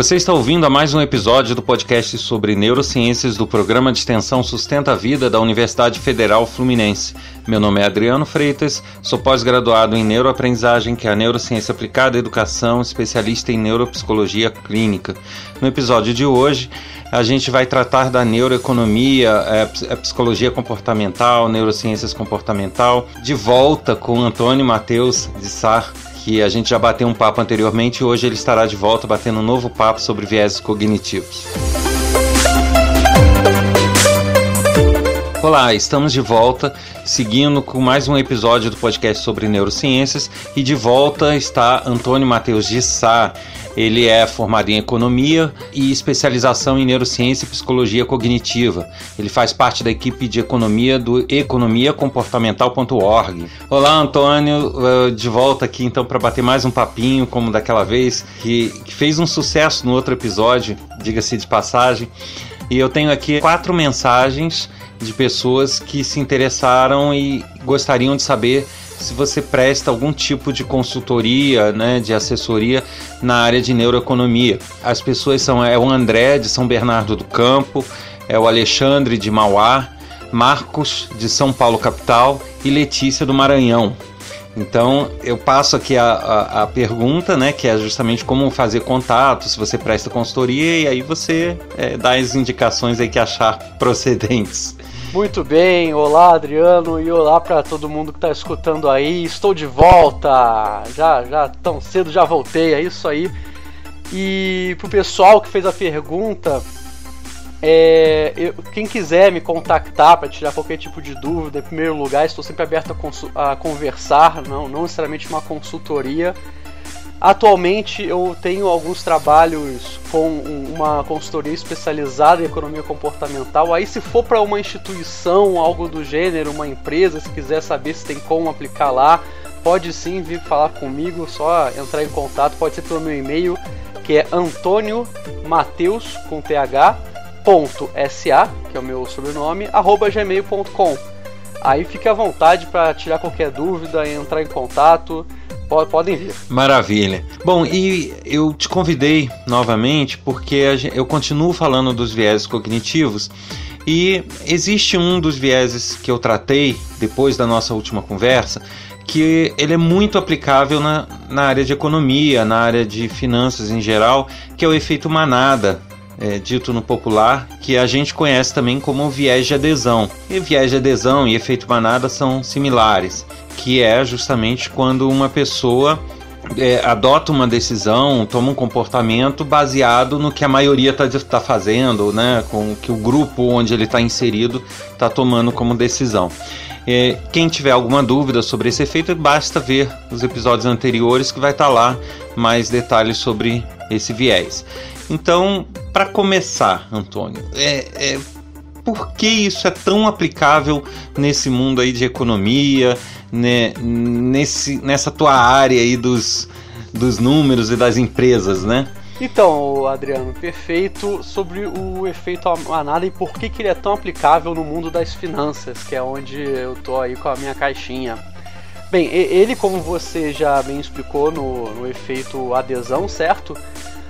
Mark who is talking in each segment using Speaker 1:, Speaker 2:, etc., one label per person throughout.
Speaker 1: Você está ouvindo a mais um episódio do podcast sobre neurociências do programa de extensão Sustenta a Vida da Universidade Federal Fluminense. Meu nome é Adriano Freitas, sou pós-graduado em neuroaprendizagem, que é a neurociência aplicada à educação, especialista em neuropsicologia clínica. No episódio de hoje, a gente vai tratar da neuroeconomia, a psicologia comportamental, neurociências comportamental, de volta com Antônio Matheus de Sar, que a gente já bateu um papo anteriormente e hoje ele estará de volta batendo um novo papo sobre viéses cognitivos. Olá, estamos de volta, seguindo com mais um episódio do podcast sobre neurociências e de volta está Antônio Matheus de Sá. Ele é formado em economia e especialização em neurociência e psicologia cognitiva. Ele faz parte da equipe de economia do economiacomportamental.org. Olá, Antônio, eh, de volta aqui então para bater mais um papinho, como daquela vez, que, que fez um sucesso no outro episódio, diga-se de passagem. E eu tenho aqui quatro mensagens de pessoas que se interessaram e gostariam de saber se você presta algum tipo de consultoria, né, de assessoria na área de neuroeconomia. As pessoas são é o André de São Bernardo do Campo, é o Alexandre de Mauá, Marcos de São Paulo capital e Letícia do Maranhão. Então eu passo aqui a, a, a, pergunta, né, que é justamente como fazer contato, se você presta consultoria e aí você é, dá as indicações aí que achar procedentes.
Speaker 2: Muito bem, olá Adriano e olá para todo mundo que está escutando aí. Estou de volta, já já tão cedo já voltei, é isso aí. E pro pessoal que fez a pergunta, é, eu, quem quiser me contactar para tirar qualquer tipo de dúvida, em primeiro lugar, estou sempre aberto a, a conversar, não, não necessariamente uma consultoria. Atualmente eu tenho alguns trabalhos com uma consultoria especializada em economia comportamental. Aí, se for para uma instituição, algo do gênero, uma empresa, se quiser saber se tem como aplicar lá, pode sim vir falar comigo, só entrar em contato. Pode ser pelo meu e-mail, que é Antônio Mateus com th ponto sa, que é o meu sobrenome, arroba gmail.com. Aí fique à vontade para tirar qualquer dúvida, entrar em contato podem vir.
Speaker 1: Maravilha. Bom, e eu te convidei novamente porque eu continuo falando dos vieses cognitivos e existe um dos vieses que eu tratei depois da nossa última conversa que ele é muito aplicável na, na área de economia, na área de finanças em geral, que é o efeito manada, é, dito no popular, que a gente conhece também como viés de adesão. E viés de adesão e efeito manada são similares que é justamente quando uma pessoa é, adota uma decisão, toma um comportamento baseado no que a maioria está tá fazendo, né, com o que o grupo onde ele está inserido está tomando como decisão. É, quem tiver alguma dúvida sobre esse efeito, basta ver os episódios anteriores que vai estar tá lá mais detalhes sobre esse viés. Então, para começar, Antônio, é, é, por que isso é tão aplicável nesse mundo aí de economia, né, nesse, nessa tua área aí dos, dos números e das empresas, né?
Speaker 2: Então, Adriano, perfeito sobre o efeito manada e por que, que ele é tão aplicável no mundo das finanças, que é onde eu tô aí com a minha caixinha. Bem, ele, como você já bem explicou no, no efeito adesão, certo?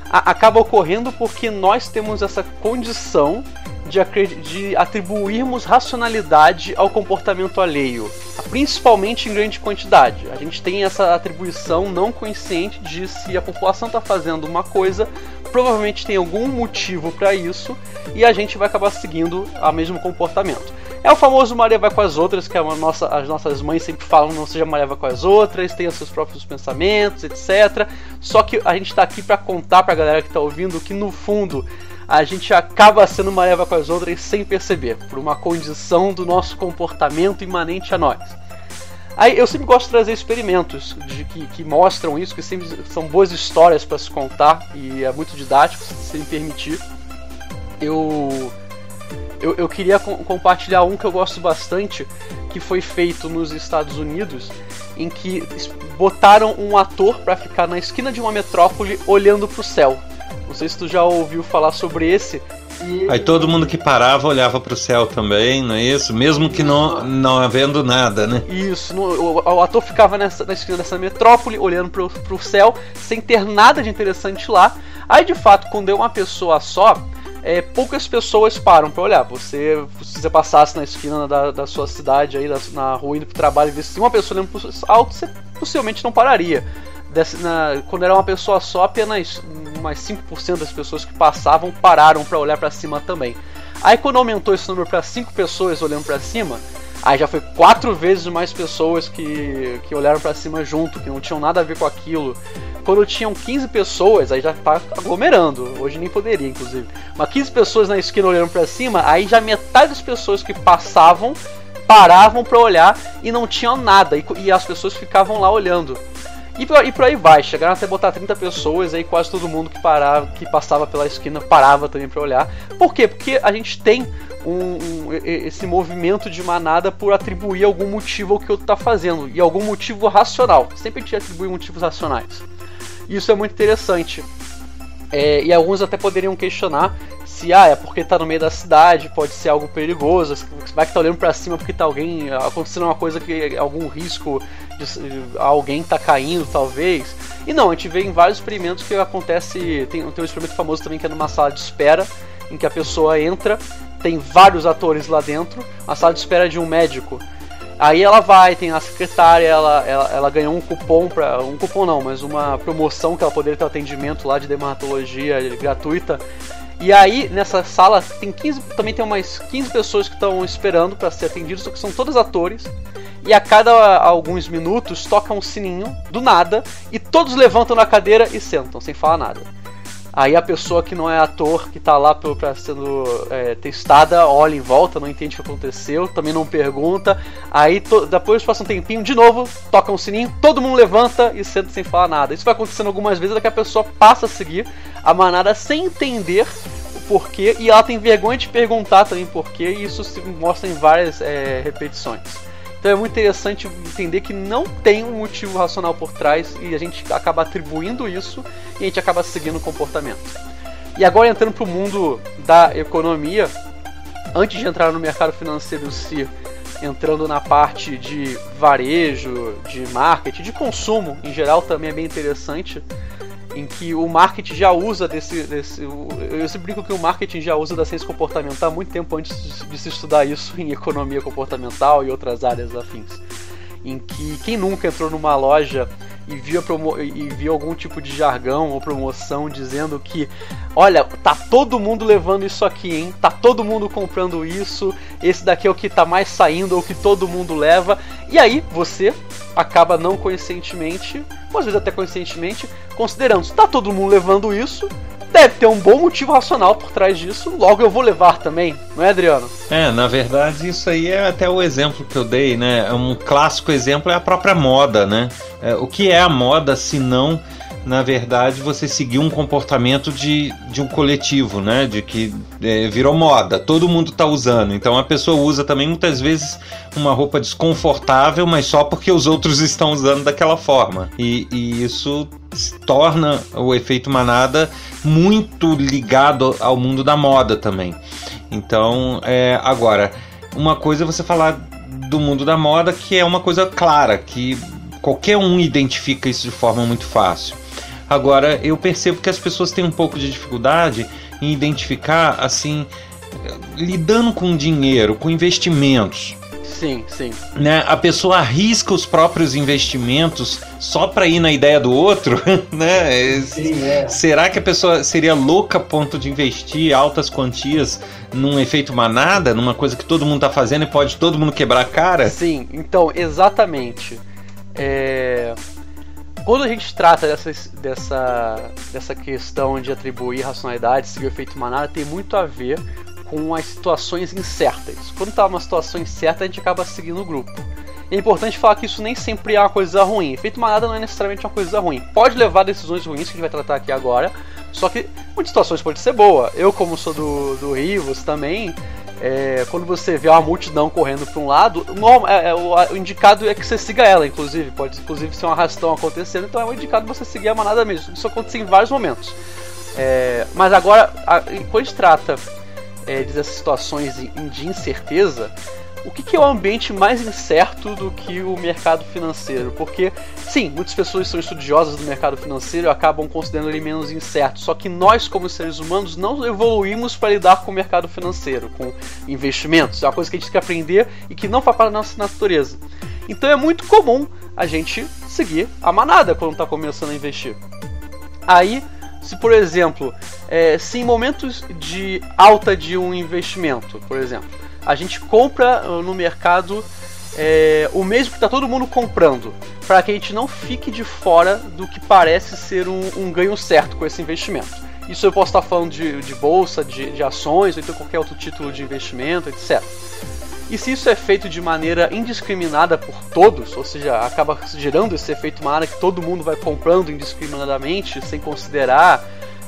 Speaker 2: A acaba ocorrendo porque nós temos essa condição de, de atribuirmos racionalidade ao comportamento alheio, principalmente em grande quantidade. A gente tem essa atribuição não consciente de se a população está fazendo uma coisa, provavelmente tem algum motivo para isso e a gente vai acabar seguindo o mesmo comportamento. É o famoso Maria vai com as outras, que é nossa, as nossas mães sempre falam, não seja Maria vai com as outras, tenha seus próprios pensamentos, etc. Só que a gente está aqui para contar para a galera que está ouvindo que no fundo a gente acaba sendo uma leva com as outras sem perceber, por uma condição do nosso comportamento imanente a nós. Aí eu sempre gosto de trazer experimentos de, que, que mostram isso, que sempre são boas histórias para se contar e é muito didático, se me permitir. Eu, eu, eu queria com, compartilhar um que eu gosto bastante, que foi feito nos Estados Unidos, em que botaram um ator para ficar na esquina de uma metrópole olhando para o céu. Não sei se tu já ouviu falar sobre esse.
Speaker 1: Aí todo mundo que parava olhava para o céu também, não é isso? Mesmo que não, não havendo nada, né?
Speaker 2: Isso, no, o, o, ator ficava nessa, na esquina dessa metrópole, olhando para o céu, sem ter nada de interessante lá. Aí de fato, quando é uma pessoa só, é, poucas pessoas param para olhar. Você, se você passasse na esquina da, da sua cidade, aí, na rua indo pro trabalho e visse uma pessoa olhando pro alto, você possivelmente não pararia. Desse, na, quando era uma pessoa só, apenas umas 5% das pessoas que passavam pararam para olhar para cima também. Aí quando aumentou esse número para 5 pessoas olhando para cima, aí já foi quatro vezes mais pessoas que, que olharam para cima junto, que não tinham nada a ver com aquilo. Quando tinham 15 pessoas, aí já tá aglomerando. Hoje nem poderia, inclusive. Mas 15 pessoas na esquina olhando para cima, aí já metade das pessoas que passavam paravam para olhar e não tinham nada. E, e as pessoas ficavam lá olhando. E por, e por aí vai, chegaram até botar 30 pessoas, aí quase todo mundo que parava, que passava pela esquina parava também para olhar. Por quê? Porque a gente tem um, um, esse movimento de manada por atribuir algum motivo ao que outro tá fazendo, e algum motivo racional. Sempre a gente atribui motivos racionais. Isso é muito interessante. É, e alguns até poderiam questionar se ah, é porque tá no meio da cidade, pode ser algo perigoso, vai que tá olhando para cima porque tá alguém acontecendo uma coisa que algum risco alguém tá caindo, talvez. E não, a gente vê em vários experimentos que acontece, tem, tem um experimento famoso também que é numa sala de espera, em que a pessoa entra, tem vários atores lá dentro, a sala de espera de um médico. Aí ela vai, tem a secretária, ela, ela, ela ganhou um cupom para um cupom não, mas uma promoção que ela poderia ter atendimento lá de dermatologia gratuita. E aí nessa sala tem 15, também tem umas 15 pessoas que estão esperando para ser atendidas, só que são todos atores. E a cada alguns minutos toca um sininho do nada e todos levantam na cadeira e sentam sem falar nada. Aí a pessoa que não é ator, que tá lá pra sendo é, testada, olha em volta, não entende o que aconteceu, também não pergunta. Aí depois passa um tempinho, de novo, toca um sininho, todo mundo levanta e senta sem falar nada. Isso vai acontecendo algumas vezes, até que a pessoa passa a seguir a manada sem entender o porquê, e ela tem vergonha de perguntar também porquê, e isso se mostra em várias é, repetições. Então é muito interessante entender que não tem um motivo racional por trás e a gente acaba atribuindo isso e a gente acaba seguindo o comportamento. E agora entrando para o mundo da economia, antes de entrar no mercado financeiro em si, entrando na parte de varejo, de marketing, de consumo em geral também é bem interessante em que o marketing já usa desse, desse eu sempre brinco que o marketing já usa da ciência comportamental há muito tempo antes de se estudar isso em economia comportamental e outras áreas afins. Em que quem nunca entrou numa loja e viu, e viu algum tipo de jargão ou promoção dizendo que, olha, tá todo mundo levando isso aqui, hein? Tá todo mundo comprando isso, esse daqui é o que tá mais saindo, ou que todo mundo leva. E aí você acaba não conscientemente, ou às vezes até conscientemente, considerando, se tá todo mundo levando isso, deve ter um bom motivo racional por trás disso, logo eu vou levar também, não é, Adriano?
Speaker 1: É, na verdade, isso aí é até o exemplo que eu dei, né? É um clássico exemplo é a própria moda, né? É, o que é a moda se não na verdade, você seguir um comportamento de, de um coletivo, né? De que é, virou moda, todo mundo está usando. Então a pessoa usa também muitas vezes uma roupa desconfortável, mas só porque os outros estão usando daquela forma. E, e isso torna o efeito manada muito ligado ao mundo da moda também. Então, é, agora, uma coisa é você falar do mundo da moda que é uma coisa clara, que qualquer um identifica isso de forma muito fácil. Agora, eu percebo que as pessoas têm um pouco de dificuldade em identificar, assim, lidando com dinheiro, com investimentos.
Speaker 2: Sim, sim.
Speaker 1: Né? A pessoa arrisca os próprios investimentos só para ir na ideia do outro, né? Sim, é. Será que a pessoa seria louca a ponto de investir altas quantias num efeito manada, numa coisa que todo mundo tá fazendo e pode todo mundo quebrar a cara?
Speaker 2: Sim, então, exatamente. É quando a gente trata dessa, dessa, dessa questão de atribuir racionalidade, seguir o efeito manada, tem muito a ver com as situações incertas. Quando está uma situação incerta, a gente acaba seguindo o grupo. É importante falar que isso nem sempre é uma coisa ruim. Efeito manada não é necessariamente uma coisa ruim. Pode levar a decisões ruins que a gente vai tratar aqui agora, só que muitas situações pode ser boa. Eu, como sou do, do Rio, você também, é, quando você vê uma multidão correndo para um lado, é, é, o, indicado é que você siga ela, inclusive. Pode inclusive ser um arrastão acontecendo, então é o indicado você seguir a manada mesmo. Isso acontece em vários momentos. É, mas agora, a, quando gente trata é, dessas situações de incerteza, o que, que, é o ambiente mais incerto do que o mercado financeiro? Porque, sim, muitas pessoas são estudiosas do mercado financeiro e acabam considerando ele menos incerto. Só que nós, como seres humanos, não evoluímos para lidar com o mercado financeiro, com investimentos. É uma coisa que a gente tem que aprender e que não faz parte da nossa natureza. Então é muito comum a gente seguir a manada quando está começando a investir. Aí, se por exemplo, é, se em momentos de alta de um investimento, por exemplo, a gente compra uh, no mercado é, o mesmo que está todo mundo comprando, para que a gente não fique de fora do que parece ser um, um, ganho certo com esse investimento. Isso eu posso estar falando de, de bolsa, de, de ações, ou então qualquer outro título de investimento, etc. E se isso é feito de maneira indiscriminada por todos, ou seja, acaba gerando esse efeito manada que todo mundo vai comprando indiscriminadamente, sem considerar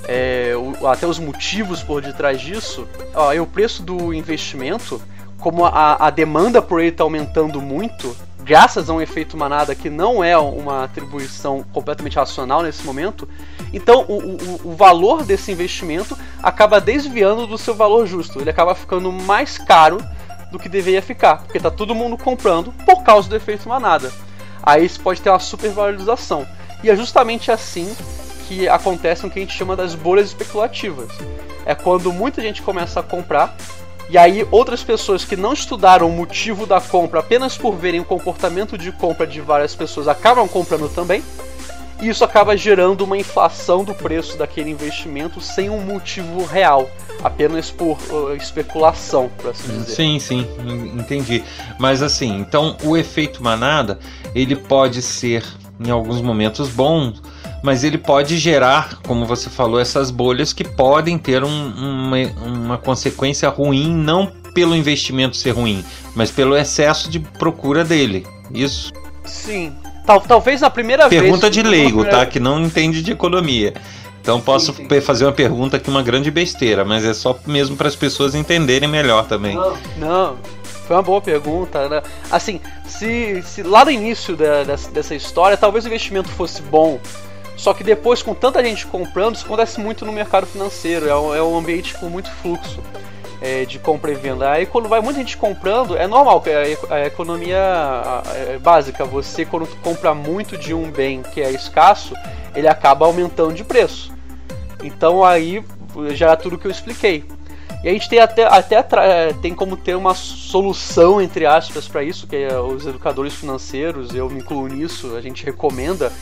Speaker 2: é, o, até os motivos por detrás disso, ó, o preço do investimento, como a, a demanda por ele está aumentando muito, graças a um efeito manada que não é uma atribuição completamente racional nesse momento, então o, o, o, valor desse investimento acaba desviando do seu valor justo. Ele acaba ficando mais caro do que deveria ficar, porque está todo mundo comprando por causa do efeito manada. Aí isso pode ter uma supervalorização. E é justamente assim que acontecem o que a gente chama das bolhas especulativas. É quando muita gente começa a comprar e aí outras pessoas que não estudaram o motivo da compra apenas por verem o comportamento de compra de várias pessoas acabam comprando também. E isso acaba gerando uma inflação do preço daquele investimento sem um motivo real, apenas por uh, especulação, por assim dizer.
Speaker 1: Sim, sim, entendi. Mas assim, então o efeito manada, ele pode ser em alguns momentos bom, mas ele pode gerar, como você falou, essas bolhas que podem ter um, uma, uma consequência ruim, não pelo investimento ser ruim, mas pelo excesso de procura dele. Isso?
Speaker 2: Sim. Tal, talvez na primeira
Speaker 1: pergunta
Speaker 2: vez.
Speaker 1: Pergunta de leigo, primeira... tá? Que não entende de economia. Então posso sim, sim. fazer uma pergunta aqui, uma grande besteira, mas é só mesmo para as pessoas entenderem melhor também.
Speaker 2: Não, não. Foi uma boa pergunta, né? Assim, se, se lá no início da, dessa, dessa história, talvez o investimento fosse bom, só que depois, com tanta gente comprando, isso acontece muito no mercado financeiro. É um, é um ambiente com muito fluxo é, de compra e venda. Aí quando vai muita gente comprando, é normal, é a economia é básica. Você quando compra muito de um bem que é escasso, ele acaba aumentando de preço. Então aí já é tudo que eu expliquei. E a gente tem até, até tem como ter uma solução, entre aspas, para isso, que é os educadores financeiros, eu me incluo nisso, a gente recomenda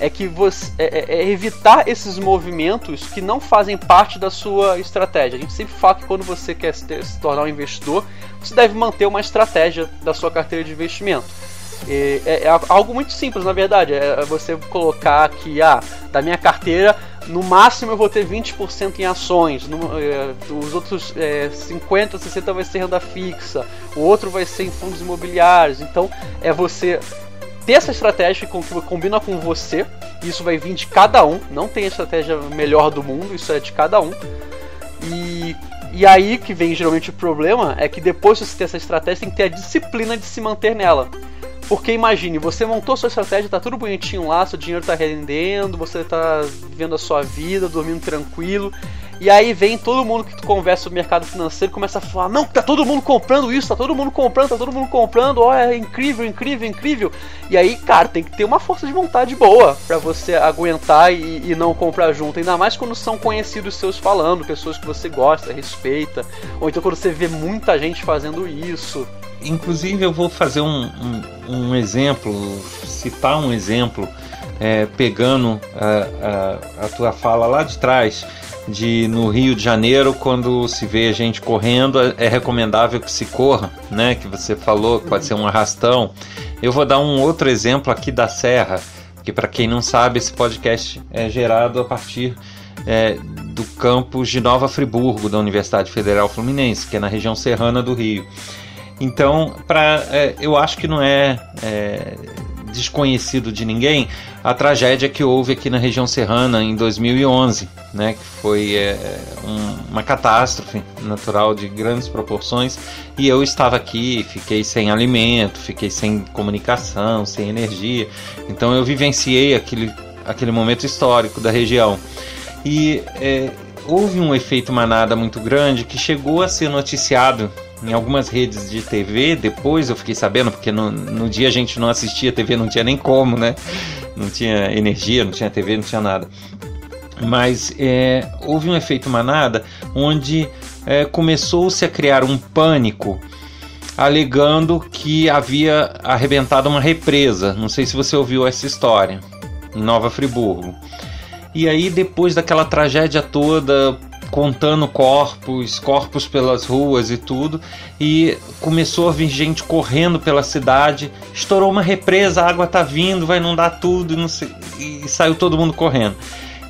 Speaker 2: é que você é, é, é, evitar esses movimentos que não fazem parte da sua estratégia. A gente sempre fala que quando você quer se, se tornar um investidor, você deve manter uma estratégia da sua carteira de investimento. É, é, algo muito simples, na verdade. É você colocar que, ah, da minha carteira, no máximo eu vou ter 20% em ações, no, é, os outros é, 50%, 60% vai ser renda fixa, o outro vai ser em fundos imobiliários. Então, é você ter essa estratégia que combina com você. Isso vai vir de cada um. Não tem a estratégia melhor do mundo, isso é de cada um. E, e aí que vem geralmente o problema é que depois de você ter essa estratégia, tem que ter a disciplina de se manter nela. Porque imagine, você montou sua estratégia, tá tudo bonitinho lá, seu dinheiro tá rendendo, você tá vivendo a sua vida, dormindo tranquilo. E aí vem todo mundo que tu conversa sobre mercado financeiro começa a falar: não, tá todo mundo comprando isso, tá todo mundo comprando, tá todo mundo comprando, ó, é incrível, incrível, incrível. E aí, cara, tem que ter uma força de vontade boa para você aguentar e, e, não comprar junto. Ainda mais quando são conhecidos seus falando, pessoas que você gosta, respeita. Ou então quando você vê muita gente fazendo isso.
Speaker 1: Inclusive, eu vou fazer um, um, um exemplo, citar um exemplo, é, pegando a, a, a tua fala lá de trás de no Rio de Janeiro, quando se vê gente correndo, é recomendável que se corra, né? Que você falou que pode ser um arrastão. Eu vou dar um outro exemplo aqui da Serra, que para quem não sabe, esse podcast é gerado a partir é, do campus de Nova Friburgo, da Universidade Federal Fluminense, que é na região serrana do Rio. Então, pra, é, eu acho que não é, é desconhecido de ninguém a tragédia que houve aqui na região serrana em 2011, né, que foi é, um, uma catástrofe natural de grandes proporções. E eu estava aqui, fiquei sem alimento, fiquei sem comunicação, sem energia, então eu vivenciei aquele, aquele momento histórico da região. E é, houve um efeito manada muito grande que chegou a ser noticiado em algumas redes de TV. Depois eu fiquei sabendo, porque no, no dia a gente não assistia TV, não tinha nem como, né? Não tinha energia, não tinha TV, não tinha nada. Mas é, houve um efeito manada onde é, começou-se a criar um pânico alegando que havia arrebentado uma represa. Não sei se você ouviu essa história em Nova Friburgo. E aí, depois daquela tragédia toda, contando corpos, corpos pelas ruas e tudo, e começou a vir gente correndo pela cidade, estourou uma represa, a água tá vindo, vai inundar tudo, e, sei, e saiu todo mundo correndo.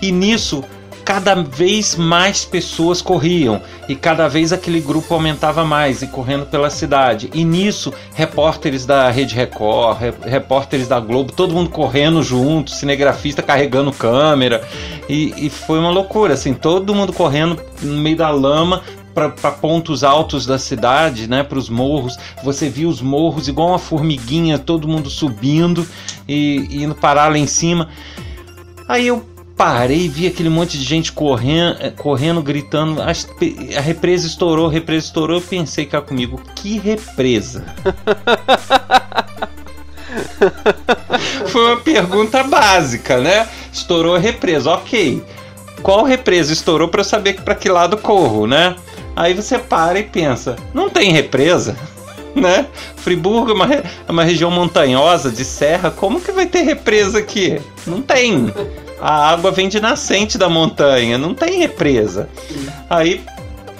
Speaker 1: E nisso cada vez mais pessoas corriam e cada vez aquele grupo aumentava mais e correndo pela cidade. E nisso, repórteres da Rede Record, repórteres da Globo, todo mundo correndo junto, cinegrafista carregando câmera. E, e foi uma loucura, assim, todo mundo correndo no meio da lama, para pontos altos da cidade, né, para os morros. Você via os morros igual uma formiguinha, todo mundo subindo e, e indo parar lá em cima. Aí eu parei, vi aquele monte de gente correndo, eh, correndo gritando. A represa estourou, a represa estourou. Eu pensei cá comigo, que represa? Foi uma pergunta básica, né? Estourou a represa, ok. Qual represa estourou para eu saber para que lado corro, né? Aí você para e pensa, não tem represa, né? Friburgo é uma, é uma região montanhosa de serra, como que vai ter represa aqui? Não tem a água vem de nascente da montanha, não tem represa. Aí,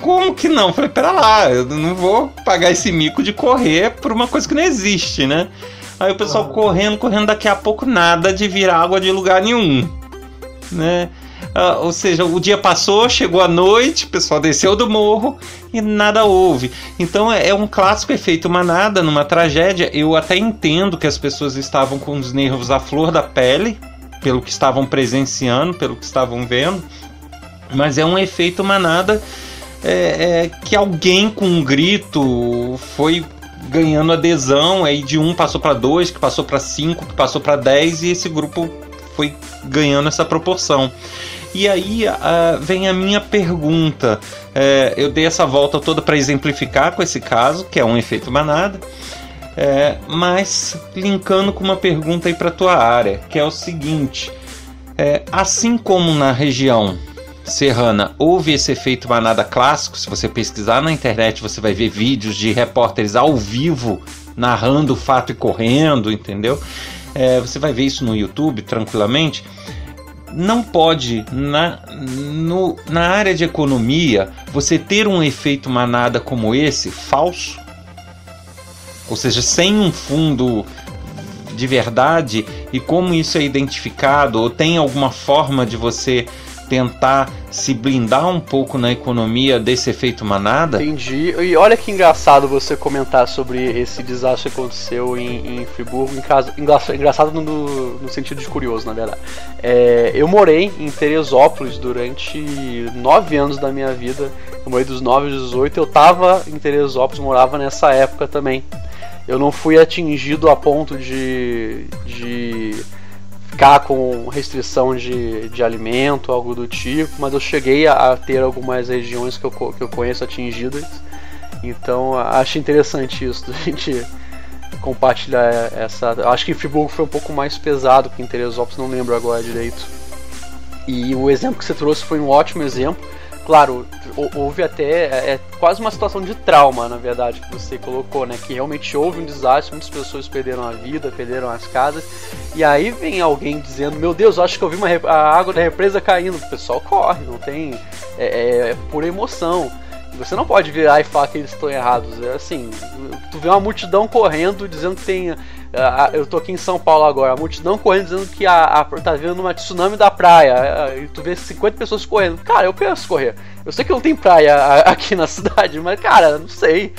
Speaker 1: como que não? Falei, pera lá, eu não vou pagar esse mico de correr por uma coisa que não existe, né? Aí o pessoal correndo, correndo, daqui a pouco nada de vir água de lugar nenhum, né? Ah, ou seja, o dia passou, chegou a noite, o pessoal desceu do morro e nada houve. Então é, é um clássico efeito manada numa tragédia. Eu até entendo que as pessoas estavam com os nervos à flor da pele, pelo que estavam presenciando, pelo que estavam vendo, mas é um efeito manada é, é, que alguém com um grito foi ganhando adesão, aí de um passou para dois, que passou para cinco, que passou para dez e esse grupo foi ganhando essa proporção. E aí vem a minha pergunta. É, eu dei essa volta toda para exemplificar com esse caso, que é um efeito manada. É, mas linkando com uma pergunta aí para tua área, que é o seguinte: é, assim como na região serrana houve esse efeito manada clássico, se você pesquisar na internet você vai ver vídeos de repórteres ao vivo narrando o fato e correndo, entendeu? É, você vai ver isso no YouTube tranquilamente. Não pode, na, no, na área de economia, você ter um efeito manada como esse, falso, ou seja, sem um fundo de verdade e como isso é identificado ou tem alguma forma de você tentar se blindar um pouco na economia desse efeito manada?
Speaker 2: Entendi. E olha que engraçado você comentar sobre esse desastre que aconteceu em, em Friburgo. Em caso, engraçado no, no, sentido de curioso, na verdade. É, eu morei em Teresópolis durante nove anos da minha vida. Eu morei dos 9 aos 18. Eu tava em Teresópolis, morava nessa época também. Eu não fui atingido a ponto de, de ficar com restrição de, de alimento, algo do tipo, mas eu cheguei a, a ter algumas regiões que eu, que eu conheço atingidas. Então acho interessante isso, a gente compartilhar essa. Acho que Friburgo foi um pouco mais pesado que em Teresópolis, não lembro agora direito. E o exemplo que você trouxe foi um ótimo exemplo claro, houve até é, é, quase uma situação de trauma, na verdade, que você colocou, né? Que realmente houve um desastre, muitas pessoas perderam a vida, perderam as casas, e aí vem alguém dizendo: Meu Deus, acho que eu vi uma, a água da represa caindo. O pessoal corre, não tem. É, é, é pura emoção. Você não pode virar e falar que eles estão errados. É assim, tu vê uma multidão correndo dizendo que tem eu tô aqui em São Paulo agora, a multidão correndo dizendo que a, a, tá vendo uma tsunami da praia. E tu vê 50 pessoas correndo. Cara, eu penso correr. Eu sei que não tem praia aqui na cidade, mas cara, não sei.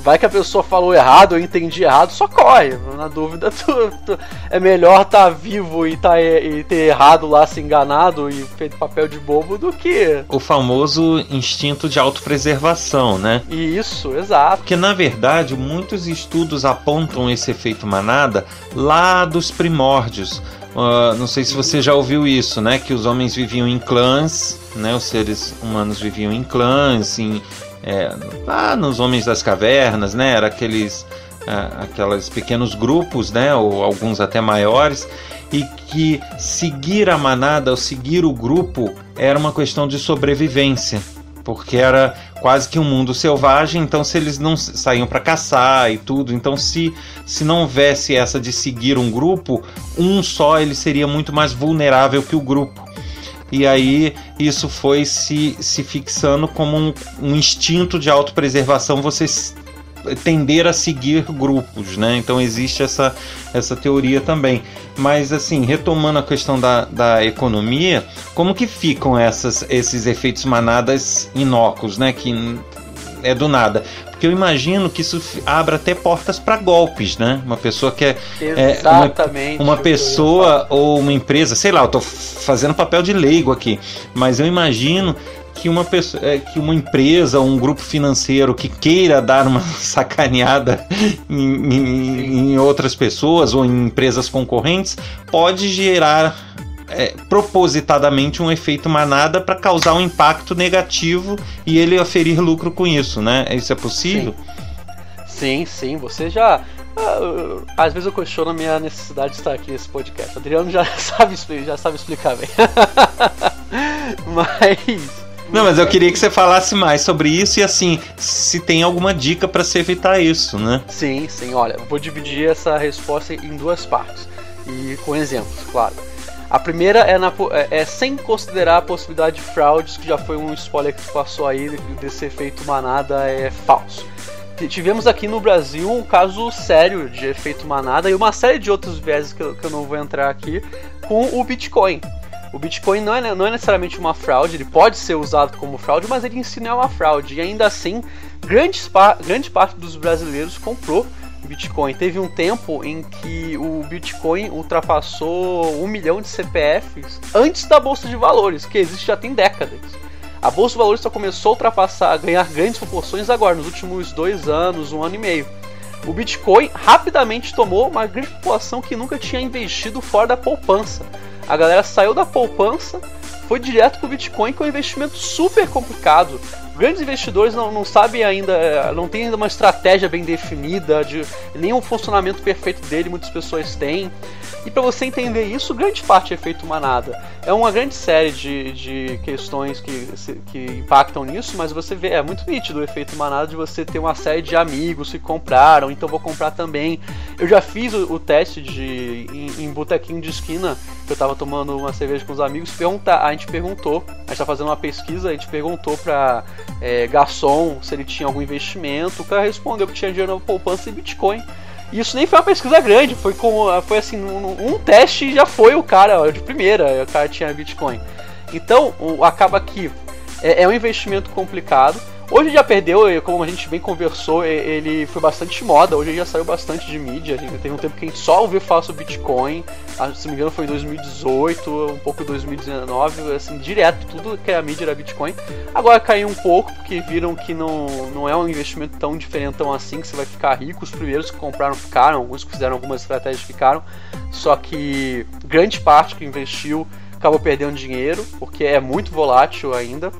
Speaker 2: Vai que a pessoa falou errado, eu entendi errado, só corre. Na dúvida, tu, tu é melhor estar tá vivo e, tá, e ter errado lá, se enganado e feito papel de bobo do que.
Speaker 1: O famoso instinto de autopreservação, né?
Speaker 2: Isso, exato.
Speaker 1: Porque na verdade, muitos estudos apontam esse efeito manada lá dos primórdios Uh, não sei se você já ouviu isso, né? Que os homens viviam em clãs, né? Os seres humanos viviam em clãs, em, é, lá nos homens das cavernas, né? Era aqueles, uh, aqueles pequenos grupos, né? Ou alguns até maiores, e que seguir a manada ou seguir o grupo era uma questão de sobrevivência porque era quase que um mundo selvagem, então se eles não saíam para caçar e tudo, então se, se não houvesse essa de seguir um grupo, um só ele seria muito mais vulnerável que o grupo. E aí isso foi se, se fixando como um, um instinto de autopreservação, você tender a seguir grupos, né? Então existe essa, essa teoria também. Mas assim, retomando a questão da, da economia, como que ficam essas, esses efeitos manadas inócuos, né? Que é do nada. Porque eu imagino que isso abra até portas para golpes, né? Uma pessoa que é,
Speaker 2: é
Speaker 1: uma, uma pessoa ou uma empresa, sei lá, eu tô fazendo papel de leigo aqui, mas eu imagino que uma pessoa, é, que uma empresa ou um grupo financeiro que queira dar uma sacaneada em, em, em outras pessoas ou em empresas concorrentes pode gerar é, propositadamente um efeito manada para causar um impacto negativo e ele oferir lucro com isso, né? Isso é possível?
Speaker 2: Sim, sim, sim. você já ah, às vezes eu questiono a minha necessidade de estar aqui nesse podcast. O Adriano já sabe, já sabe explicar bem. Mas
Speaker 1: não, mas eu queria que você falasse mais sobre isso e assim, se tem alguma dica para se evitar isso, né?
Speaker 2: Sim, sim. Olha, vou dividir essa resposta em duas partes e com exemplos, claro. A primeira é, na, é, é, sem considerar a possibilidade de fraudes, que já foi um spoiler que passou aí desse efeito manada é falso. Tivemos aqui no Brasil um caso sério de efeito manada e uma série de outros viéses que eu, que eu não vou entrar aqui com o Bitcoin. O Bitcoin não é, não é necessariamente uma fraude, ele pode ser usado como fraude, mas ele em si não é uma fraude. E ainda assim, grande, grande parte dos brasileiros comprou Bitcoin. Teve um tempo em que o Bitcoin ultrapassou um milhão de CPFs antes da Bolsa de Valores, que existe já tem décadas. A Bolsa de Valores só começou a ultrapassar, a ganhar grandes proporções agora, nos últimos dois anos, um ano e meio. O Bitcoin rapidamente tomou uma grande população que nunca tinha investido fora da poupança. A galera saiu da poupança, foi direto pro Bitcoin, que é um investimento super complicado. Grandes investidores não, não sabem ainda, eh, não tem ainda uma estratégia bem definida, de nem um funcionamento perfeito dele, muitas pessoas têm. E para você entender isso, grande parte é efeito manada. É uma grande série de, de questões que, que impactam nisso, mas você vê, é muito nítido o efeito manada de você ter uma série de amigos que compraram, então vou comprar também. Eu já fiz o, o teste de em, em botequinho de esquina, que eu tava tomando uma cerveja com os amigos, perguntar, a gente perguntou, a gente tá fazendo uma pesquisa, a gente perguntou pra é, garçom se ele tinha algum investimento, o cara respondeu que tinha dinheiro na poupança e Bitcoin. E isso nem foi uma pesquisa grande, foi com foi assim, um, um teste já foi o cara de primeira, o cara tinha Bitcoin. Então, acaba que é, é um investimento complicado. Hoje já perdeu, como a gente bem conversou, ele foi bastante moda, hoje já saiu bastante de mídia. Teve um tempo que a gente só ouviu falar sobre Bitcoin, ah, se não me engano foi em 2018, um pouco 2019, assim, direto, tudo que é a mídia era Bitcoin. Agora caiu um pouco, porque viram que não, não é um investimento tão diferentão assim, que você vai ficar rico. Os primeiros que compraram ficaram, alguns que fizeram algumas estratégias ficaram, só que grande parte que investiu acabou perdendo dinheiro, porque é muito volátil ainda.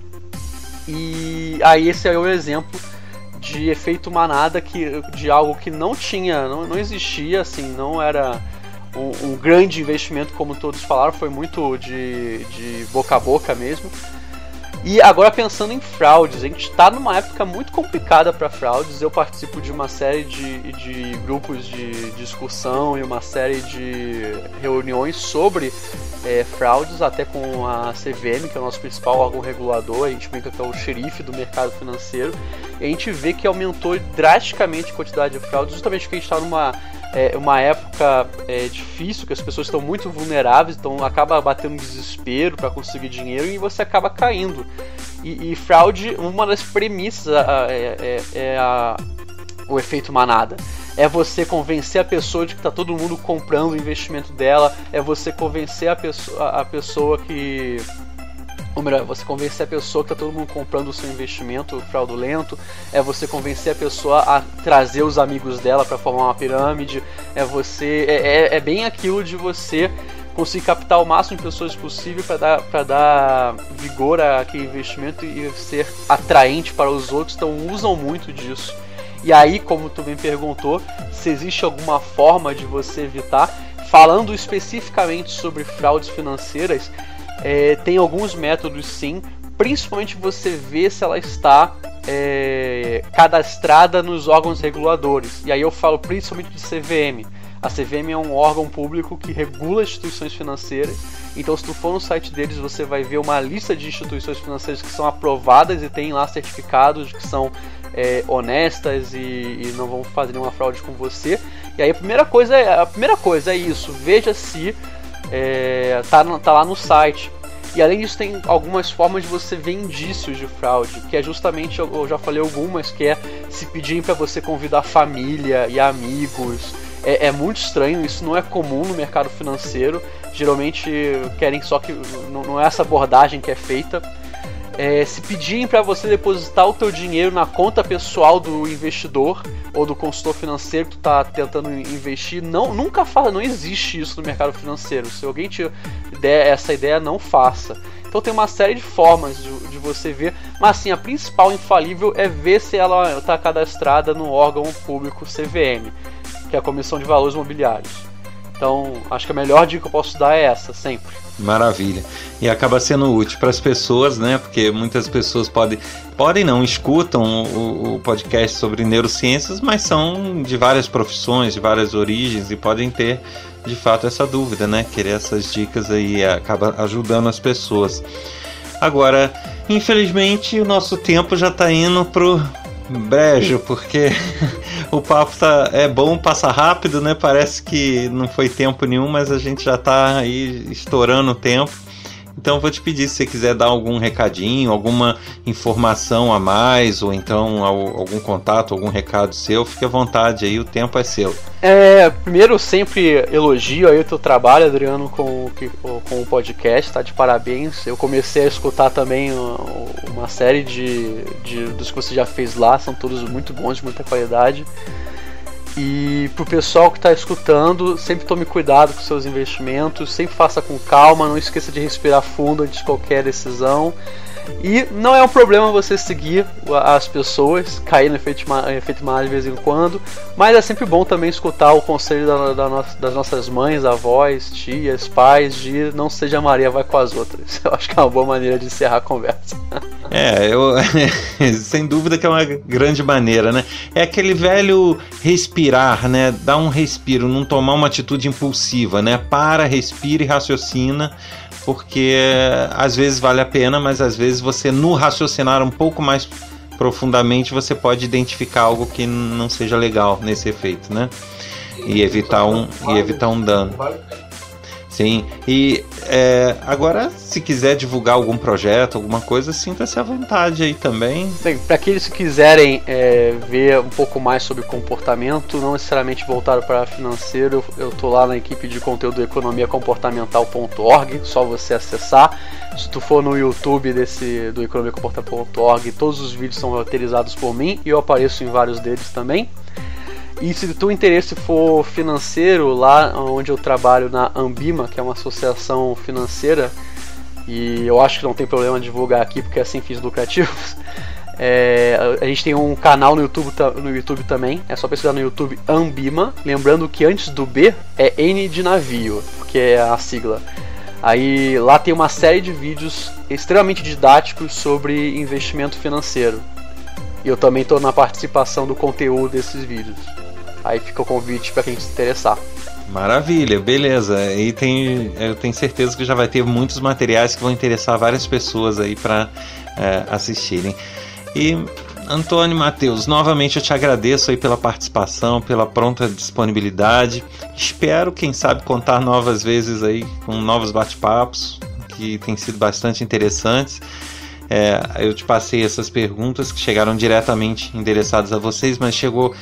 Speaker 2: E aí esse é o exemplo de efeito manada que de algo que não tinha, não, não existia, assim, não era um, um grande investimento como todos falaram, foi muito de, de boca a boca mesmo. E agora pensando em fraudes, a gente está numa época muito complicada para fraudes. Eu participo de uma série de, de grupos de discussão e uma série de reuniões sobre é, fraudes, até com a CVM, que é o nosso principal órgão regulador. A gente brinca que é o xerife do mercado financeiro. E a gente vê que aumentou drasticamente a quantidade de fraudes, justamente porque a gente está numa é uma época é, difícil, que as pessoas estão muito vulneráveis, então acaba batendo desespero para conseguir dinheiro e você acaba caindo. E, e fraude, uma das premissas é, é, é a, o efeito manada. É você convencer a pessoa de que está todo mundo comprando o investimento dela, é você convencer a pessoa, a pessoa que ou melhor, você convencer a pessoa que está todo mundo comprando o seu investimento fraudulento, é você convencer a pessoa a trazer os amigos dela para formar uma pirâmide, é você. É, é, é bem aquilo de você conseguir captar o máximo de pessoas possível para dar, pra dar vigor àquele investimento e ser atraente para os outros, então usam muito disso. E aí, como tu bem perguntou, se existe alguma forma de você evitar, falando especificamente sobre fraudes financeiras, é, tem alguns métodos sim, principalmente você vê se ela está é, cadastrada nos órgãos reguladores. E aí eu falo principalmente de CVM. A CVM é um órgão público que regula instituições financeiras. Então, se tu for no site deles, você vai ver uma lista de instituições financeiras que são aprovadas e tem lá certificados que são é, honestas e, e, não vão fazer nenhuma fraude com você. E aí a primeira coisa é, a primeira coisa é isso. Veja se é, tá, tá lá no site. E além disso, tem algumas formas de você ver indícios de fraude, que é justamente, eu já falei algumas, que é se pedirem para você convidar família e amigos. É, é, muito estranho, isso não é comum no mercado financeiro. Geralmente querem só que. Não é essa abordagem que é feita. É, se pedirem para você depositar o teu dinheiro na conta pessoal do investidor ou do consultor financeiro que tu está tentando investir, não, nunca fala, não existe isso no mercado financeiro. Se alguém te der essa ideia, não faça. Então tem uma série de formas de, de você ver, mas assim, a principal infalível é ver se ela está cadastrada no órgão público CVM, que é a Comissão de Valores Mobiliários. Então, acho que a melhor dica que eu posso dar é essa, sempre.
Speaker 1: Maravilha. E acaba sendo útil para as pessoas, né? Porque muitas pessoas podem, podem não, escutam o, o, podcast sobre neurociências, mas são de várias profissões, de várias origens e podem ter de fato essa dúvida, né? Querer essas dicas aí acaba ajudando as pessoas. Agora, infelizmente, o nosso tempo já está indo pro brejo, porque o papo tá, é bom, passa rápido, né? Parece que não foi tempo nenhum, mas a gente já tá aí estourando o tempo. Então vou te pedir se você quiser dar algum recadinho, alguma informação a mais, ou então algum contato, algum recado seu, fique à vontade aí, o tempo é seu.
Speaker 2: É, primeiro eu sempre elogio aí o teu trabalho, Adriano, com, com o podcast, tá de parabéns. Eu comecei a escutar também uma série de, de dos que você já fez lá, são todos muito bons, de muita qualidade. E pro pessoal que está escutando, sempre tome cuidado com seus investimentos, sempre faça com calma, não esqueça de respirar fundo antes de qualquer decisão. E não é um problema você seguir as pessoas, cair no efeito, efeito mal de vez em quando, mas é sempre bom também escutar o conselho da, da das nossas mães, avós, tias, pais, de não seja Maria, vai com as outras. Eu acho que é uma boa maneira de encerrar a conversa.
Speaker 1: É, eu, sem dúvida que é uma grande maneira, né? É aquele velho respirar, né? Dar um respiro, não tomar uma atitude impulsiva, né? Para, respira e raciocina porque às vezes vale a pena, mas às vezes você no raciocinar um pouco mais profundamente você pode identificar algo que não seja legal nesse efeito, né? E evitar um e evitar um dano. Sim, e é, agora, se quiser divulgar algum projeto, alguma coisa, sinta-se à vontade aí também.
Speaker 2: Para aqueles que quiserem é, ver um pouco mais sobre comportamento, não necessariamente voltado para financeiro, eu estou lá na equipe de conteúdo economiacomportamental.org, só você acessar. Se tu for no YouTube desse do economiacomportamental.org, todos os vídeos são roteirizados por mim e eu apareço em vários deles também. E se o teu interesse for financeiro, lá onde eu trabalho na Ambima, que é uma associação financeira, e eu acho que não tem problema divulgar aqui porque é sem fins lucrativos. É, a gente tem um canal no YouTube, no YouTube também, é só pesquisar no YouTube Ambima, lembrando que antes do B é N de navio, porque é a sigla. Aí lá tem uma série de vídeos extremamente didáticos sobre investimento financeiro. E eu também estou na participação do conteúdo desses vídeos. Aí fica o convite para quem se interessar.
Speaker 1: Maravilha, beleza. E tem, eu tenho certeza que já vai ter muitos materiais que vão interessar várias pessoas aí para é, assistirem. E Antônio Matheus, novamente eu te agradeço aí pela participação, pela pronta disponibilidade. Espero, quem sabe, contar novas vezes aí com novos bate-papos que têm sido bastante interessantes. É, eu te passei essas perguntas que chegaram diretamente endereçadas a vocês, mas chegou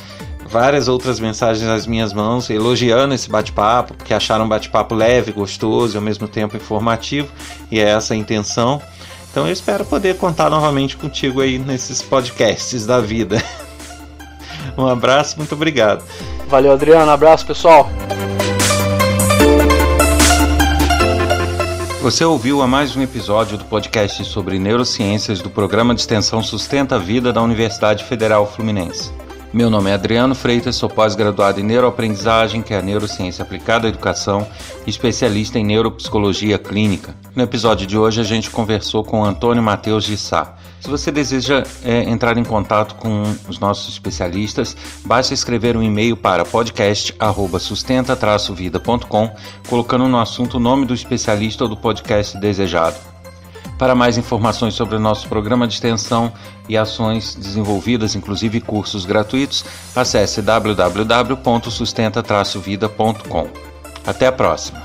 Speaker 1: várias outras mensagens nas minhas mãos elogiando esse bate-papo, porque acharam um bate-papo leve, gostoso e ao mesmo tempo informativo, e é essa a intenção. Então eu espero poder contar novamente contigo aí nesses podcasts da vida. um abraço, muito obrigado.
Speaker 2: Valeu, Adriano. abraço, pessoal.
Speaker 1: Você ouviu a mais um episódio do podcast sobre neurociências do programa de extensão Sustenta a Vida da Universidade Federal Fluminense. Meu nome é Adriano Freitas, sou pós-graduado em neuroaprendizagem, que é a neurociência aplicada à educação, especialista em neuropsicologia clínica. No episódio de hoje a gente conversou com Antônio Matheus de Sá. Se você deseja é, entrar em contato com os nossos especialistas, basta escrever um e-mail para podcast@sustenta-vida.com, colocando no assunto o nome do especialista ou do podcast desejado. Para mais informações sobre o nosso programa de extensão e ações desenvolvidas, inclusive cursos gratuitos, acesse www.sustenta-vida.com. Até a próxima!